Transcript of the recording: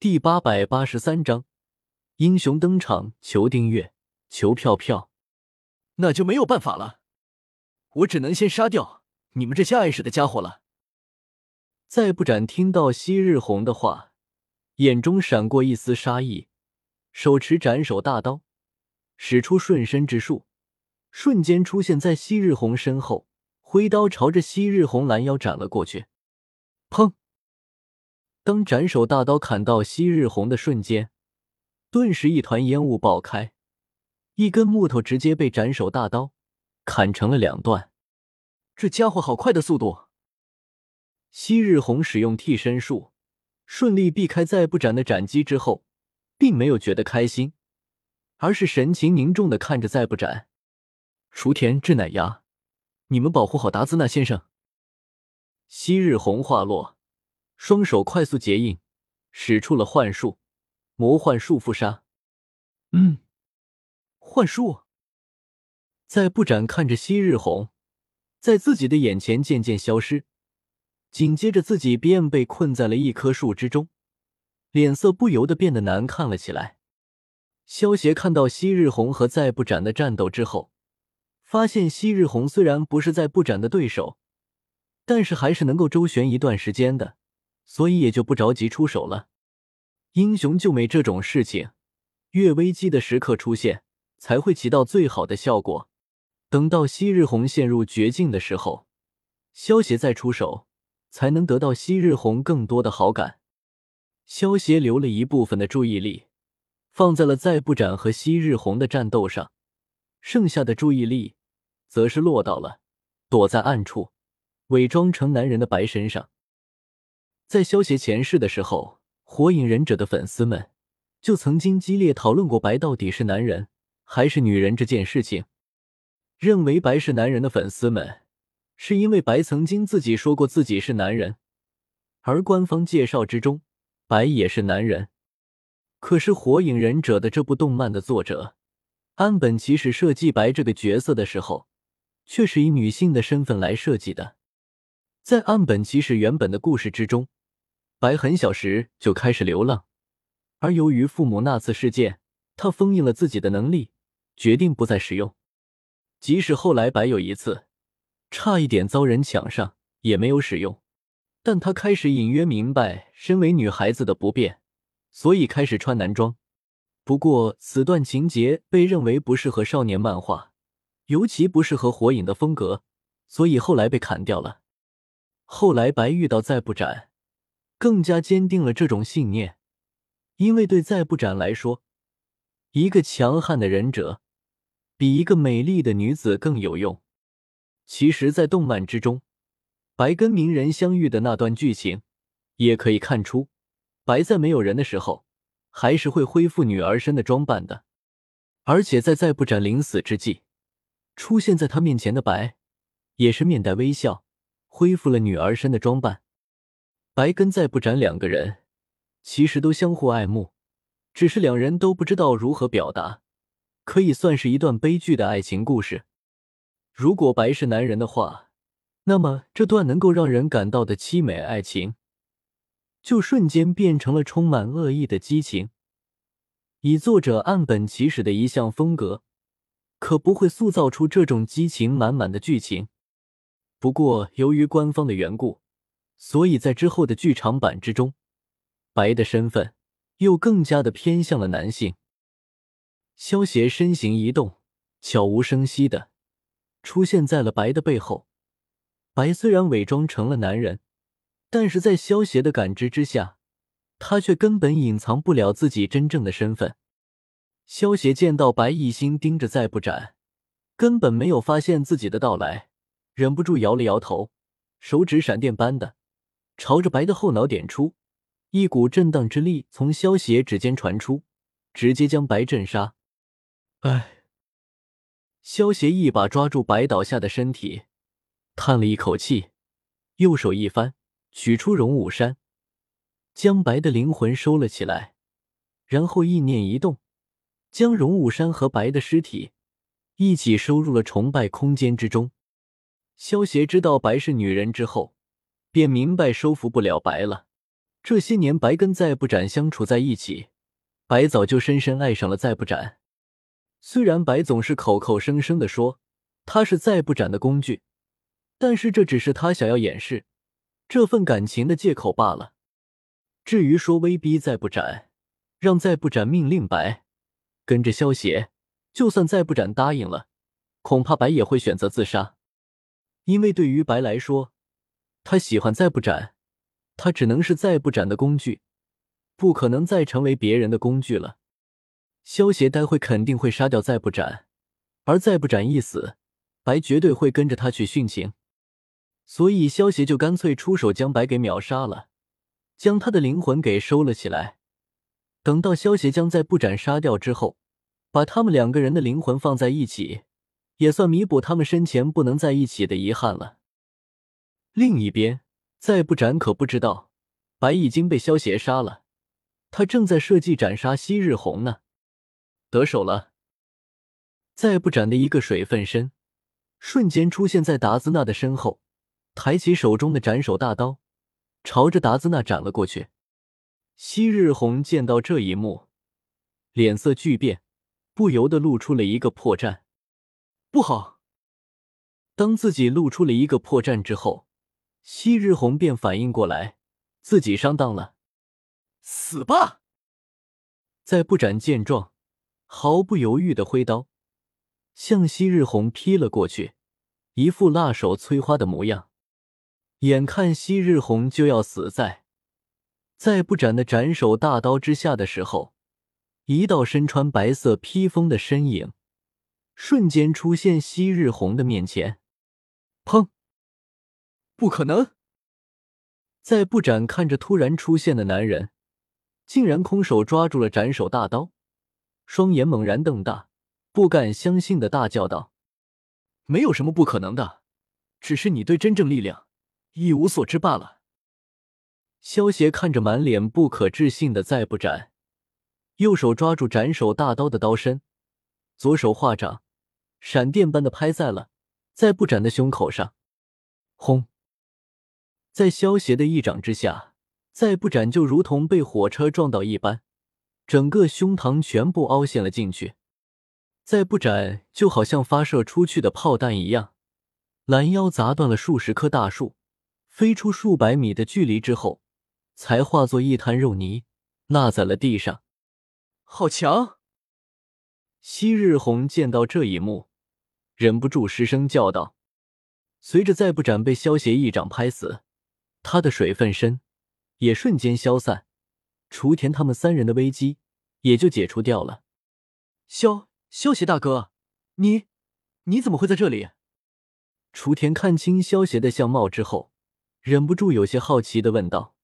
第八百八十三章英雄登场，求订阅，求票票。那就没有办法了，我只能先杀掉你们这些碍事的家伙了。再不斩听到昔日红的话，眼中闪过一丝杀意，手持斩首大刀，使出瞬身之术，瞬间出现在昔日红身后，挥刀朝着昔日红拦腰斩了过去。砰！当斩首大刀砍到昔日红的瞬间，顿时一团烟雾爆开。一根木头直接被斩首大刀砍成了两段，这家伙好快的速度！昔日红使用替身术，顺利避开再不斩的斩击之后，并没有觉得开心，而是神情凝重的看着再不斩。雏田、志乃牙，你们保护好达兹纳先生。昔日红话落，双手快速结印，使出了幻术，魔幻束缚杀。嗯。幻术，在不斩看着昔日红在自己的眼前渐渐消失，紧接着自己便被困在了一棵树之中，脸色不由得变得难看了起来。萧协看到昔日红和在不斩的战斗之后，发现昔日红虽然不是在不斩的对手，但是还是能够周旋一段时间的，所以也就不着急出手了。英雄救美这种事情，越危机的时刻出现。才会起到最好的效果。等到昔日红陷入绝境的时候，萧协再出手，才能得到昔日红更多的好感。萧协留了一部分的注意力放在了再不斩和昔日红的战斗上，剩下的注意力则是落到了躲在暗处伪装成男人的白身上。在萧协前世的时候，火影忍者的粉丝们就曾经激烈讨论过白到底是男人。还是女人这件事情，认为白是男人的粉丝们，是因为白曾经自己说过自己是男人，而官方介绍之中，白也是男人。可是《火影忍者》的这部动漫的作者安本齐史设计白这个角色的时候，却是以女性的身份来设计的。在安本齐史原本的故事之中，白很小时就开始流浪，而由于父母那次事件，他封印了自己的能力。决定不再使用，即使后来白有一次差一点遭人抢上，也没有使用。但他开始隐约明白身为女孩子的不便，所以开始穿男装。不过此段情节被认为不适合少年漫画，尤其不适合火影的风格，所以后来被砍掉了。后来白遇到再不斩，更加坚定了这种信念，因为对再不斩来说，一个强悍的忍者。比一个美丽的女子更有用。其实，在动漫之中，白跟鸣人相遇的那段剧情，也可以看出，白在没有人的时候，还是会恢复女儿身的装扮的。而且在再不斩临死之际，出现在他面前的白，也是面带微笑，恢复了女儿身的装扮。白跟再不斩两个人，其实都相互爱慕，只是两人都不知道如何表达。可以算是一段悲剧的爱情故事。如果白是男人的话，那么这段能够让人感到的凄美爱情，就瞬间变成了充满恶意的激情。以作者岸本齐史的一项风格，可不会塑造出这种激情满满的剧情。不过，由于官方的缘故，所以在之后的剧场版之中，白的身份又更加的偏向了男性。萧协身形一动，悄无声息的出现在了白的背后。白虽然伪装成了男人，但是在萧协的感知之下，他却根本隐藏不了自己真正的身份。萧协见到白一心盯着再不斩，根本没有发现自己的到来，忍不住摇了摇头，手指闪电般的朝着白的后脑点出，一股震荡之力从萧协指尖传出，直接将白震杀。哎，萧协一把抓住白倒下的身体，叹了一口气，右手一翻，取出荣武山，将白的灵魂收了起来，然后意念一动，将荣武山和白的尸体一起收入了崇拜空间之中。萧协知道白是女人之后，便明白收服不了白了，这些年，白跟再不斩相处在一起，白早就深深爱上了再不斩。虽然白总是口口声声的说他是再不斩的工具，但是这只是他想要掩饰这份感情的借口罢了。至于说威逼再不斩，让再不斩命令白跟着萧协，就算再不斩答应了，恐怕白也会选择自杀，因为对于白来说，他喜欢再不斩。他只能是再不斩的工具，不可能再成为别人的工具了。萧协待会肯定会杀掉再不斩，而再不斩一死，白绝对会跟着他去殉情。所以萧协就干脆出手将白给秒杀了，将他的灵魂给收了起来。等到萧协将再不斩杀掉之后，把他们两个人的灵魂放在一起，也算弥补他们生前不能在一起的遗憾了。另一边。再不斩可不知道，白已经被萧协杀了，他正在设计斩杀昔日红呢。得手了，再不斩的一个水分身，瞬间出现在达兹纳的身后，抬起手中的斩首大刀，朝着达兹纳斩了过去。昔日红见到这一幕，脸色巨变，不由得露出了一个破绽。不好！当自己露出了一个破绽之后。昔日红便反应过来，自己上当了，死吧！在不斩见状，毫不犹豫的挥刀向昔日红劈了过去，一副辣手摧花的模样。眼看昔日红就要死在在不斩的斩首大刀之下的时候，一道身穿白色披风的身影瞬间出现昔日红的面前，砰！不可能！在不斩看着突然出现的男人，竟然空手抓住了斩首大刀，双眼猛然瞪大，不敢相信的大叫道：“没有什么不可能的，只是你对真正力量一无所知罢了。”萧协看着满脸不可置信的再不斩，右手抓住斩首大刀的刀身，左手化掌，闪电般的拍在了再不斩的胸口上，轰！在萧协的一掌之下，再不斩就如同被火车撞到一般，整个胸膛全部凹陷了进去。再不斩就好像发射出去的炮弹一样，拦腰砸断了数十棵大树，飞出数百米的距离之后，才化作一滩肉泥落在了地上。好强！昔日红见到这一幕，忍不住失声叫道。随着再不斩被萧协一掌拍死。他的水分身也瞬间消散，雏田他们三人的危机也就解除掉了。萧萧邪大哥，你你怎么会在这里？雏田看清萧邪的相貌之后，忍不住有些好奇的问道。